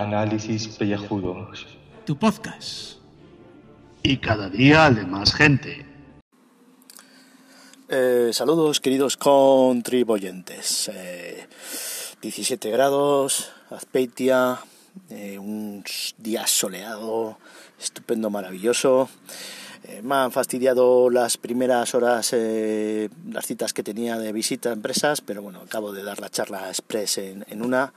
Análisis Pellejudos. Tu podcast. Y cada día de más gente. Eh, saludos queridos contribuyentes. 17 eh, grados, Azpeitia, eh, un día soleado, estupendo, maravilloso. Eh, me han fastidiado las primeras horas eh, las citas que tenía de visita a empresas, pero bueno, acabo de dar la charla express en, en una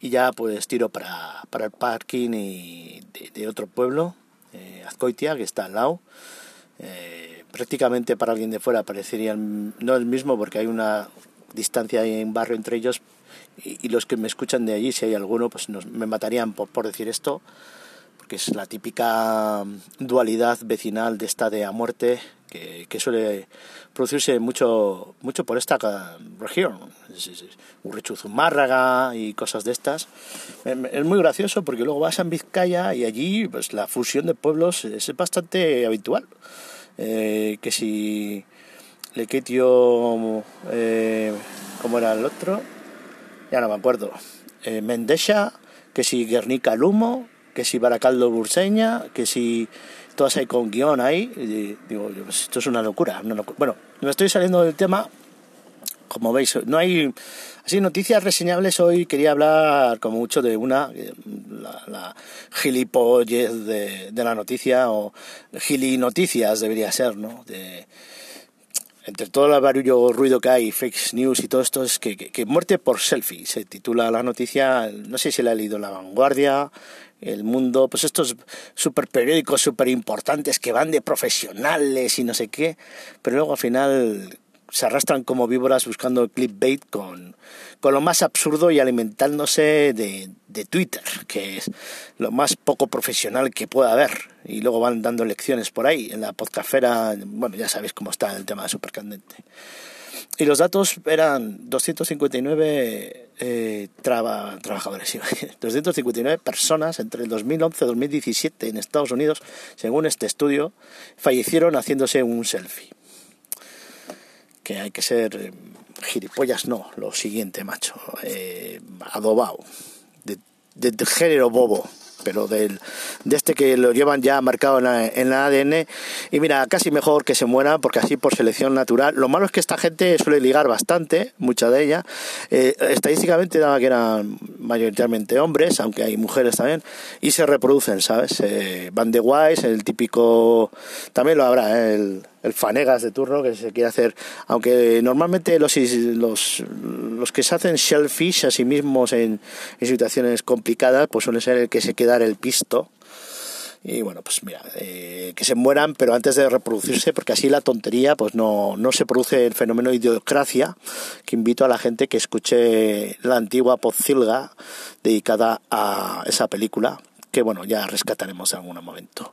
y ya pues tiro para, para el parking y de, otro pueblo, eh, Azcoitia, que está al lado. prácticamente para alguien de fuera parecería no el mismo porque hay una distancia en barrio entre ellos y, los que me escuchan de allí, si hay alguno, pues me matarían por, por decir esto que es la típica dualidad vecinal de esta de a muerte que, suele producirse mucho, mucho por esta región. Urrechuzumárraga y cosas de estas. Es muy gracioso porque luego vas a Vizcaya y allí pues, la fusión de pueblos es bastante habitual. Eh, que si Lequetio, eh, ¿cómo era el otro? Ya no me acuerdo. Eh, que si Guernica Lumo, que si Baracaldo Burseña, que si todas hay con guion ahí. digo, pues esto es una locura, Bueno, me estoy saliendo del tema. Como veis, no hay así noticias reseñables. Hoy quería hablar como mucho de una, eh, la, gilipollez de, de la noticia, o gilinoticias debería ser, ¿no? Entre todo el barullo, ruido que hay, fake news y todo esto, es que, que, muerte por selfie, se titula la noticia, no sé si la ha leído La Vanguardia, El Mundo, pues estos super periódicos super importantes que van de profesionales y no sé qué, pero luego al final se arrastran como víboras buscando clickbait con, con lo más absurdo y alimentándose de, de, Twitter, que es lo más poco profesional que pueda haber. Y luego van dando lecciones por ahí. En la podcastfera, bueno, ya sabéis cómo está el tema de Supercandente. Y los datos eran 259 eh, trabajadores, 259 personas entre el 2011 y 2017 en Estados Unidos, según este estudio, fallecieron haciéndose un selfie que hay que ser eh, gilipollas, no, lo siguiente, macho, eh, adobado, de, género bobo pero del, de este que lo llevan ya marcado en la, ADN. Y mira, casi mejor que se muera, porque así por selección natural. Lo malo es que esta gente suele ligar bastante, mucha de ella. Eh, estadísticamente daba que eran mayoritariamente hombres, aunque hay mujeres también, y se reproducen, ¿sabes? Eh, van de guays, el típico. También lo habrá, el, el fanegas de turno que se quiere hacer, aunque normalmente los, los, los que se hacen shellfish a sí mismos en, situaciones complicadas, pues suele ser el que se queda el pisto. Y bueno, pues mira, eh, que se mueran, pero antes de reproducirse, porque así la tontería, pues no, no se produce el fenómeno de idiocracia, que invito a la gente que escuche la antigua Pozilga dedicada a esa película, que bueno, ya rescataremos en algún momento.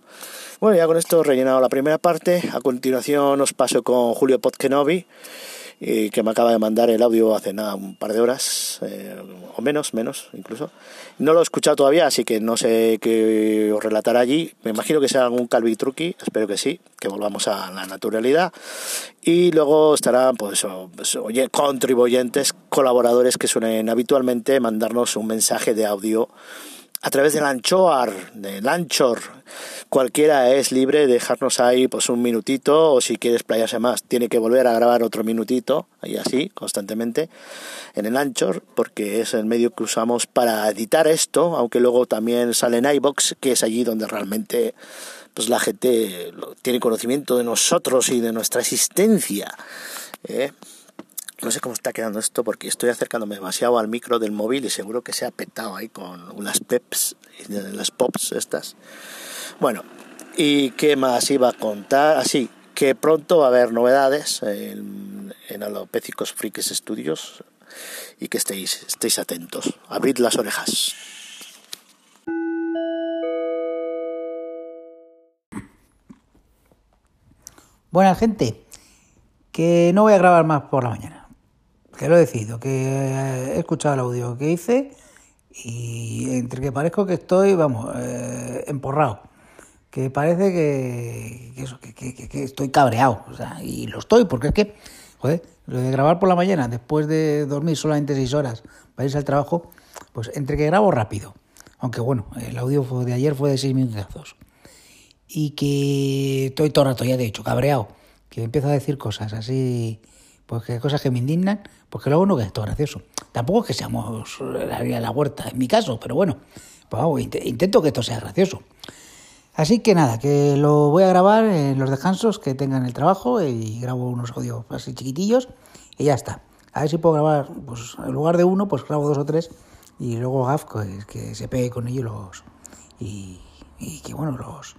Bueno, ya con esto rellenado la primera parte. A continuación os paso con Julio Podkenovi, eh, que me acaba de mandar el audio hace nada, un par de horas, eh, o menos, menos incluso. No lo he escuchado todavía, así que no sé qué os relatará allí. Me imagino que sea algún calvitruqui, espero que sí, que volvamos a la naturalidad. Y luego estarán, pues, pues oye, contribuyentes, colaboradores que suelen habitualmente mandarnos un mensaje de audio a través del Anchoar, del Anchor. Cualquiera es libre de dejarnos ahí pues un minutito o si quieres playarse más, tiene que volver a grabar otro minutito, y así, constantemente, en el Anchor, porque es el medio que usamos para editar esto, aunque luego también sale en iBox, que es allí donde realmente pues la gente tiene conocimiento de nosotros y de nuestra existencia. ¿eh? No sé cómo está quedando esto porque estoy acercándome demasiado al micro del móvil y seguro que se ha petado ahí con unas peps, las pops estas. Bueno, ¿y qué más iba a contar? Así, que pronto va a haber novedades en, en Alopécicos Frikis Studios y que estéis, estéis atentos. Abrid las orejas. Buena gente, que no voy a grabar más por la mañana que lo he decidido, que he escuchado el audio que hice y entre que parezco que estoy, vamos, eh, emporrado, que parece que, que, estoy cabreado, o sea, y lo estoy, porque es que, joder, lo de grabar por la mañana, después de dormir solamente seis horas para irse al trabajo, pues entre que grabo rápido, Aunque bueno, el audio de ayer fue de seis minutazos. Y que estoy todo el rato, ya de hecho, cabreado. Que empiezo a decir cosas así, pues que cosas que me indignan, porque luego no que es todo gracioso. Tampoco es que seamos la vida de la huerta, en mi caso, pero bueno, pues vamos, intento que esto sea gracioso. Así que nada, que lo voy a grabar en los descansos que tengan el trabajo y grabo unos audios así chiquitillos y ya está. A ver si puedo grabar, pues en lugar de uno, pues grabo dos o tres y luego Gaf pues, que se pegue con ellos los, y, que bueno, los,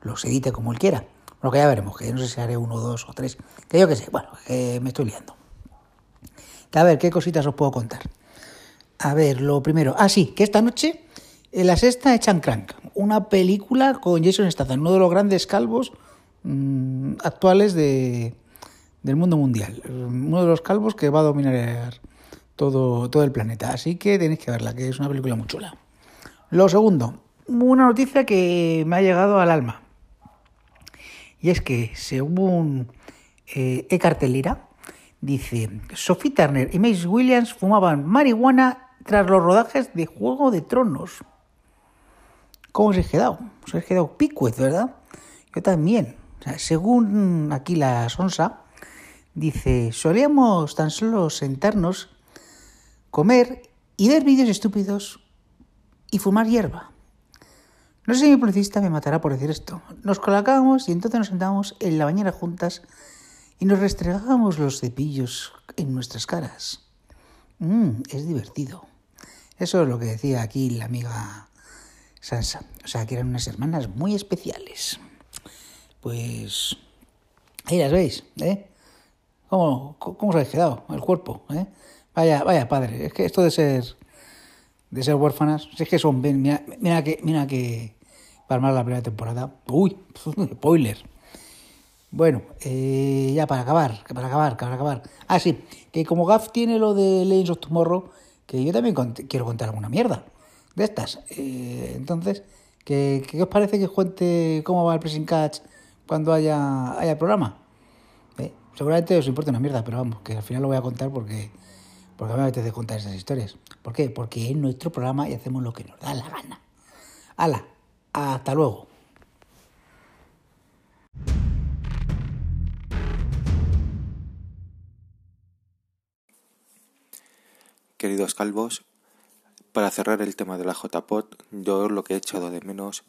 los edite como él quiera. Lo que ya veremos, que no sé si haré uno, dos o tres, que yo que sé, bueno, me estoy liando. A ver, ¿qué cositas os puedo contar? A ver, lo primero, ah sí, que esta noche en la sexta echan Crank, una película con Jason Statham, uno de los grandes calvos mmm, actuales de, del mundo mundial. Uno de los calvos que va a dominar todo, todo el planeta. Así que tenéis que verla, que es una película muy chula. Lo segundo, una noticia que me ha llegado al alma. Y es que, según eh, E-Cartelera, dice, Sophie Turner y Mace Williams fumaban marihuana tras los rodajes de Juego de Tronos. ¿Cómo os he quedado? Os he quedado picuez, ¿verdad? Yo también. según aquí la Sonsa, dice, solíamos tan solo sentarnos, comer y ver vídeos estúpidos y fumar hierba. No sé si mi policista me matará por decir esto. Nos colocábamos y entonces nos sentábamos en la bañera juntas y nos restregábamos los cepillos en nuestras caras. Mmm, es divertido. Eso es lo que decía aquí la amiga Sansa. O sea, que eran unas hermanas muy especiales. Pues ahí las veis, ¿eh? ¿Cómo, cómo os habéis quedado el cuerpo? ¿eh? Vaya, vaya padre, es que esto de ser de ser huérfanas, si es que son, mira, mira que, mira que para armar la primera temporada, uy, spoiler. Bueno, eh, ya para acabar, para acabar, para acabar. Ah, sí, que como Gaff tiene lo de Legends of Tomorrow, que yo también quiero contar alguna mierda de estas. Eh, entonces, ¿qué, ¿qué, os parece que os cuente cómo va el pressing catch cuando haya, haya programa? Eh, seguramente os importa una mierda, pero vamos, que al final lo voy a contar porque, porque mí me apetece contar esas historias. ¿Por qué? Porque es nuestro programa y hacemos lo que nos da la gana. ¡Hala! ¡Hasta luego! Queridos calvos, para cerrar el tema de la JPOT, yo lo que he echado de menos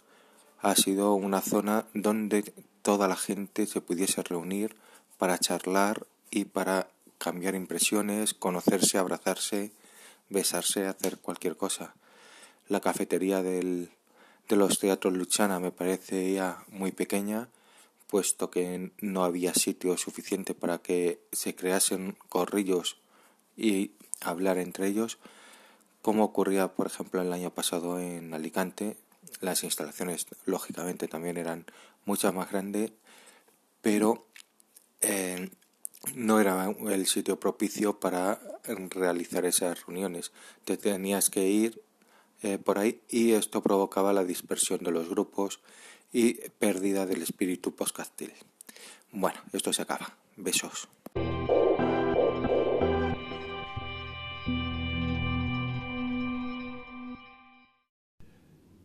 ha sido una zona donde toda la gente se pudiese reunir para charlar y para cambiar impresiones, conocerse, abrazarse, besarse, hacer cualquier cosa. La cafetería del, de los teatros Luchana me parece ya muy pequeña, puesto que no había sitio suficiente para que se creasen corrillos y hablar entre ellos como ocurría, por ejemplo, el año pasado en Alicante. Las instalaciones, lógicamente, también eran muchas más grandes, pero eh, no era el sitio propicio para realizar esas reuniones. Te tenías que ir eh, por ahí y esto provocaba la dispersión de los grupos y pérdida del espíritu postcastil. Bueno, esto se acaba. Besos.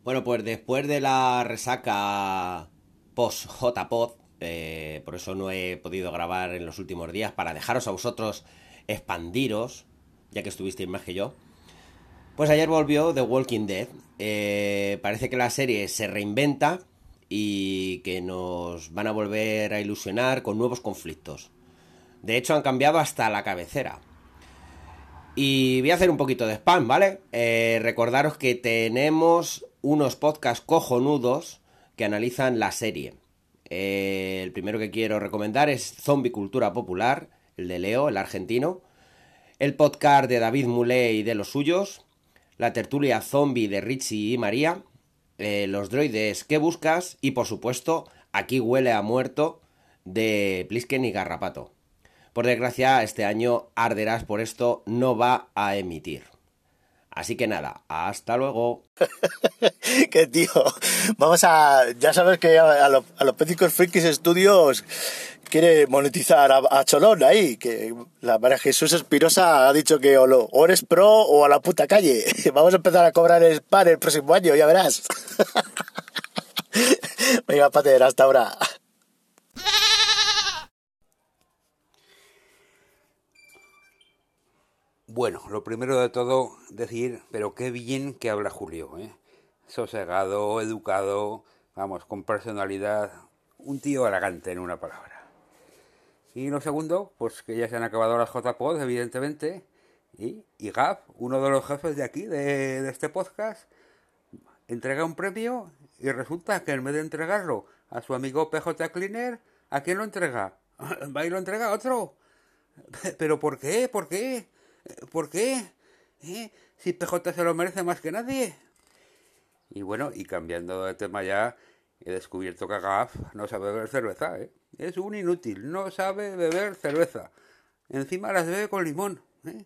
Bueno, pues después de la resaca post-JPod, eh, por eso no he podido grabar en los últimos días, para dejaros a vosotros expandiros, ya que estuvisteis más que yo. Pues ayer volvió The Walking Dead. Eh, parece que la serie se reinventa y que nos van a volver a ilusionar con nuevos conflictos. De hecho, han cambiado hasta la cabecera. Y voy a hacer un poquito de spam, ¿vale? Eh, recordaros que tenemos unos podcasts cojonudos que analizan la serie. Eh, el primero que quiero recomendar es Zombie Cultura Popular, el de Leo, el argentino. El podcast de David Muley y de los suyos. La tertulia zombie de Richie y María. Eh, los droides que buscas. Y por supuesto, Aquí huele a muerto de Plisken y Garrapato. Por desgracia, este año Arderás por esto no va a emitir. Así que nada, hasta luego. que tío, vamos a. Ya sabes que a, los, a los Frikis Studios quiere monetizar a, Cholón ahí, que la María Jesús Espirosa ha dicho que o, lo, o eres pro o a la puta calle. Vamos a empezar a cobrar el spam el próximo año, ya verás. Venga, Pater, hasta ahora. Bueno, lo primero de todo decir, pero qué bien que habla Julio, ¿eh? Sosegado, educado, vamos, con personalidad, un tío elegante en una palabra. Y lo segundo, pues que ya se han acabado las JPod, evidentemente, y, y uno de los jefes de aquí, de, de este podcast, entrega un premio y resulta que en vez de entregarlo a su amigo PJ Cleaner, ¿a quién lo entrega? ¿Va y lo entrega a otro? ¿Pero por qué? ¿Por qué? ¿Por qué? ¿Eh? Si PJ se lo merece más que nadie. Y bueno, y cambiando de tema ya, he descubierto que Gaf no sabe beber cerveza, ¿eh? Es un inútil, no sabe beber cerveza. Encima las bebe con limón, ¿eh?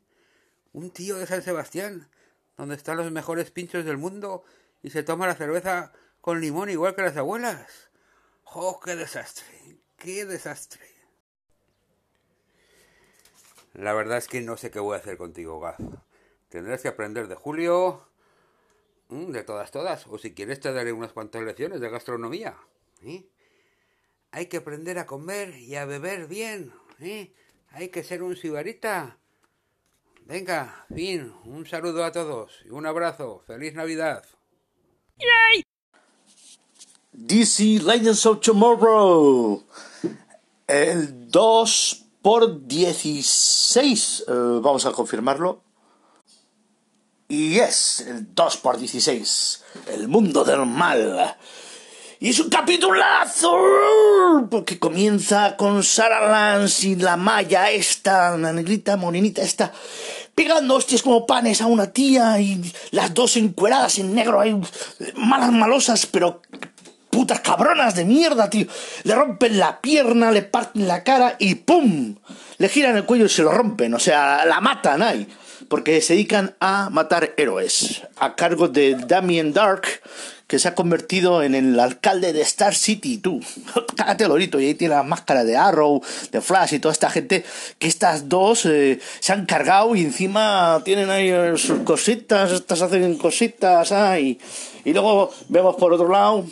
Un tío de San Sebastián, donde están los mejores pinchos del mundo, y se toma la cerveza con limón igual que las abuelas. ¡Oh, qué desastre! ¡Qué desastre! La verdad es que no sé qué voy a hacer contigo, Gaz. Tendrás que aprender de Julio, mm, de todas, todas, o si quieres te daré unas cuantas lecciones de gastronomía. ¿eh? Hay que aprender a comer y a beber bien. ¿eh? Hay que ser un sibarita. Venga, fin, un saludo a todos y un abrazo. ¡Feliz Navidad! DC Legends of Tomorrow. El 2 por 16. eh, vamos a confirmarlo. Y es el 2 por 16. El mundo del mal. Y es un capitulazo. Porque comienza con Sarah Lance y la Maya esta, la negrita morenita esta, pegando hostias como panes a una tía y las dos encueradas en negro ahí, malas malosas, pero putas cabronas de mierda, tío. Le rompen la pierna, le parten la cara y ¡pum! Le giran el cuello y se lo rompen. O sea, la matan ahí. Porque se dedican a matar héroes. A cargo de Damien Dark, que se ha convertido en el alcalde de Star City, tú. Cágate lorito. Y ahí tiene la máscara de Arrow, de Flash y toda esta gente. Que estas dos eh, se han cargado y encima tienen ahí eh, sus cositas. Estas hacen cositas. ahí. Y luego vemos por otro lado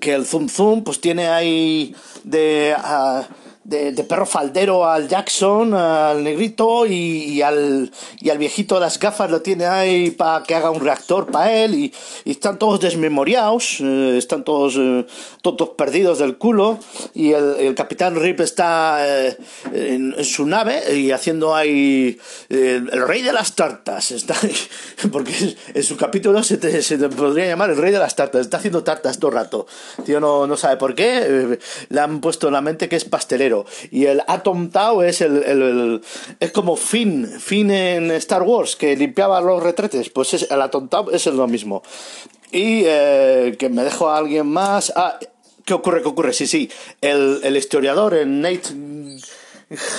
que el Zoom Zoom pues tiene ahí de, ah, de, perro faldero al Jackson, al negrito y, al, y al viejito de las gafas lo tiene ahí para que haga un reactor para él y, y están todos desmemoriados, eh, están todos, eh, todos perdidos del culo y el, capitán Rip está eh, en, su nave y haciendo ahí eh, el rey de las tartas, está porque en su capítulo se te, se te podría llamar el rey de las tartas, está haciendo tartas todo el rato, tío no, no sabe por qué, le han puesto en la mente que es pastelero y el Atom Tau es el, es como Finn, Finn en Star Wars que limpiaba los retretes, pues es, el Atom Tau es lo mismo. Y eh, que me dejo a alguien más. Ah, ¿qué ocurre? ¿Qué ocurre? Sí, sí. El, el historiador, el Nate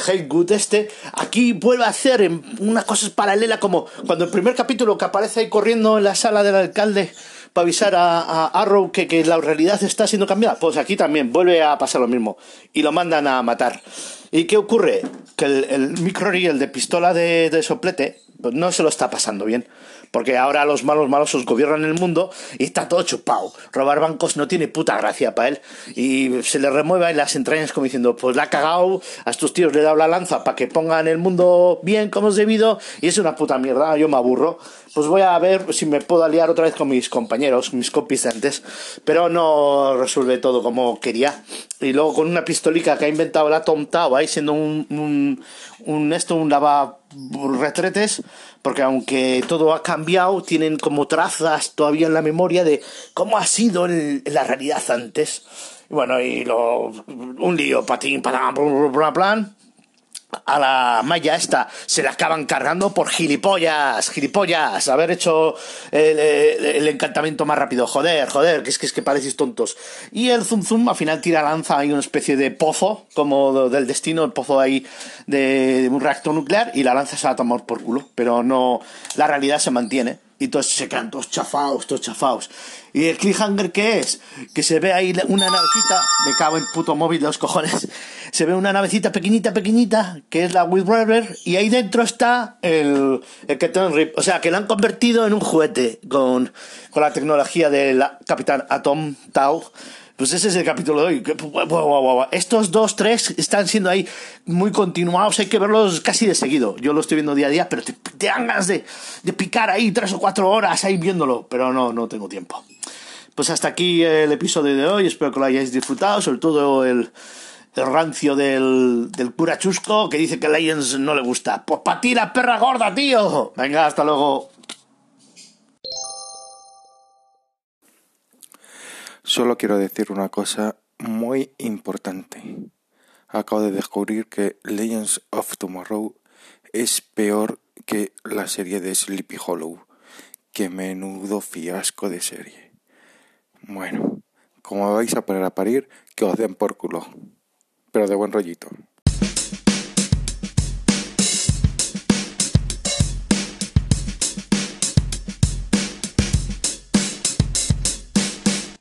Haygood este, aquí vuelve a hacer en una cosa paralela como cuando el primer capítulo que aparece ahí corriendo en la sala del alcalde para avisar a, a Arrow que, que la realidad está siendo cambiada. Pues aquí también vuelve a pasar lo mismo y lo mandan a matar. ¿Y qué ocurre? Que el, el micro el de pistola de, de soplete, pues no se lo está pasando bien. Porque ahora los malos malosos gobiernan el mundo y está todo chupado. Robar bancos no tiene puta gracia para él. Y se le remueve en las entrañas como diciendo, pues la ha cagado, a estos tíos le he dado la lanza para que pongan el mundo bien como es debido y es una puta mierda, yo me aburro. Pues voy a ver si me puedo aliar otra vez con mis compañeros, mis compis antes. Pero no resuelve todo como quería. Y luego con una pistolica que ha inventado la Tom Tao ahí siendo un, un, un esto, un lava retretes, porque aunque todo ha cambiado, tienen como trazas todavía en la memoria de cómo ha sido el- la realidad antes. Bueno, y lo, un lío, patín, patán, plan, plan, plan. A la malla esta se la acaban cargando por gilipollas, gilipollas, haber hecho el, el- encantamiento más rápido. Joder, joder, que es que es que parecéis tontos. Y el Zum Zum al final tira lanza ahí una especie de pozo, como del destino, el pozo ahí de, un reactor nuclear, y la lanza se va a por culo. Pero no, la realidad se mantiene. Y todos se quedan todos chafados, todos chafados. ¿Y el cliffhanger qué es? Que se ve ahí una navecita, me cago en puto móvil de los cojones, se ve una navecita pequeñita, pequeñita, que es la River, y ahí dentro está el, el Keton Rip. O sea, que lo han convertido en un juguete con, con la tecnología del Capitán Atom Tau. Pues ese es el capítulo de hoy. Estos dos, tres están siendo ahí muy continuados. Hay que verlos casi de seguido. Yo lo estoy viendo día a día, pero te, te de, de picar ahí tres o cuatro horas ahí viéndolo. Pero no, no tengo tiempo. Pues hasta aquí el episodio de hoy. Espero que lo hayáis disfrutado. Sobre todo el rancio del, del cura chusco que dice que Legends no le gusta. Pues para la perra gorda, tío. Venga, hasta luego. Solo quiero decir una cosa muy importante. Acabo de descubrir que Legends of Tomorrow es peor que la serie de Sleepy Hollow. Que menudo fiasco de serie. Bueno, como vais a poner a parir, que os den por culo. Pero de buen rollito.